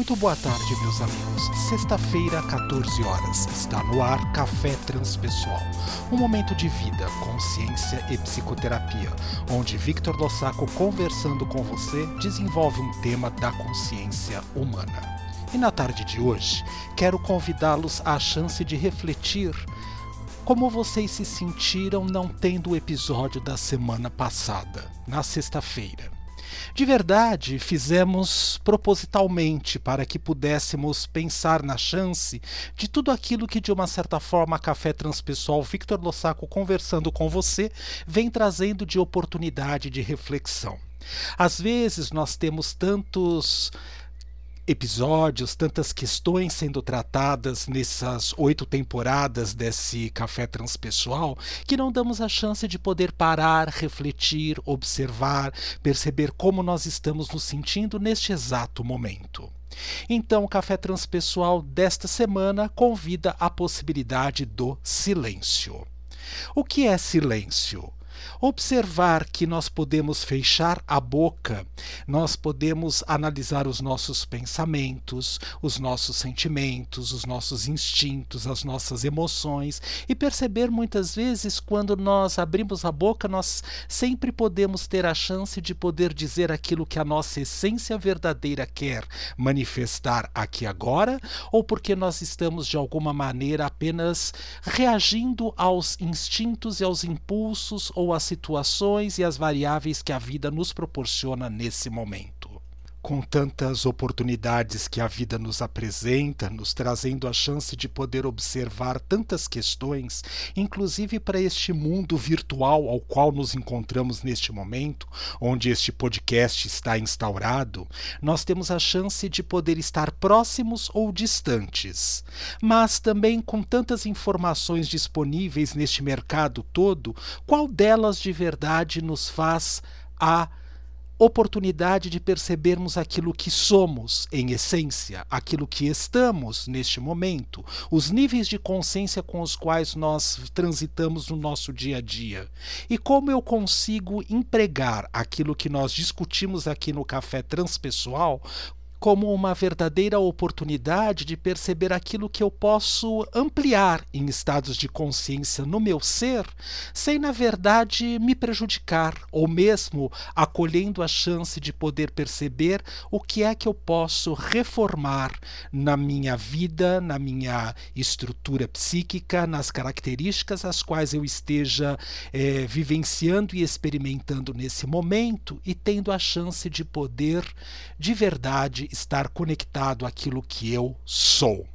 Muito boa tarde, meus amigos. Sexta-feira, 14 horas, está no ar Café Transpessoal, um momento de vida, consciência e psicoterapia, onde Victor Lossaco, conversando com você, desenvolve um tema da consciência humana. E na tarde de hoje, quero convidá-los à chance de refletir como vocês se sentiram não tendo o episódio da semana passada, na sexta-feira. De verdade, fizemos propositalmente para que pudéssemos pensar na chance de tudo aquilo que, de uma certa forma, a Café Transpessoal Victor Lossaco conversando com você vem trazendo de oportunidade de reflexão. Às vezes nós temos tantos episódios, tantas questões sendo tratadas nessas oito temporadas desse Café Transpessoal, que não damos a chance de poder parar, refletir, observar, perceber como nós estamos nos sentindo neste exato momento. Então, o Café Transpessoal desta semana convida a possibilidade do silêncio. O que é silêncio? Observar que nós podemos fechar a boca, nós podemos analisar os nossos pensamentos, os nossos sentimentos, os nossos instintos, as nossas emoções e perceber muitas vezes quando nós abrimos a boca, nós sempre podemos ter a chance de poder dizer aquilo que a nossa essência verdadeira quer manifestar aqui agora, ou porque nós estamos de alguma maneira apenas reagindo aos instintos e aos impulsos ou às situações e as variáveis que a vida nos proporciona nesse momento com tantas oportunidades que a vida nos apresenta, nos trazendo a chance de poder observar tantas questões, inclusive para este mundo virtual ao qual nos encontramos neste momento, onde este podcast está instaurado, nós temos a chance de poder estar próximos ou distantes. Mas também com tantas informações disponíveis neste mercado todo, qual delas de verdade nos faz a oportunidade de percebermos aquilo que somos em essência, aquilo que estamos neste momento, os níveis de consciência com os quais nós transitamos no nosso dia a dia. E como eu consigo empregar aquilo que nós discutimos aqui no Café Transpessoal como uma verdadeira oportunidade de perceber aquilo que eu posso ampliar em estados de consciência no meu ser, sem na verdade me prejudicar, ou mesmo acolhendo a chance de poder perceber o que é que eu posso reformar na minha vida, na minha estrutura psíquica, nas características as quais eu esteja é, vivenciando e experimentando nesse momento e tendo a chance de poder de verdade estar conectado àquilo que eu sou.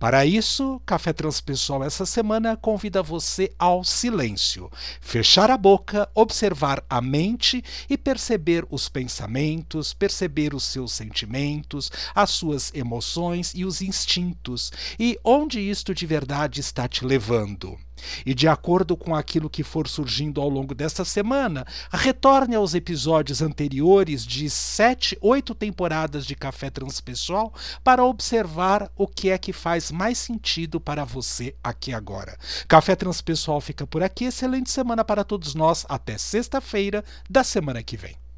Para isso, Café Transpessoal essa semana convida você ao silêncio, fechar a boca, observar a mente e perceber os pensamentos, perceber os seus sentimentos, as suas emoções e os instintos, e onde isto de verdade está te levando. E de acordo com aquilo que for surgindo ao longo desta semana, retorne aos episódios anteriores de sete, oito temporadas de Café Transpessoal para observar o que é que faz mais sentido para você aqui agora. Café Transpessoal fica por aqui. Excelente semana para todos nós. Até sexta-feira da semana que vem.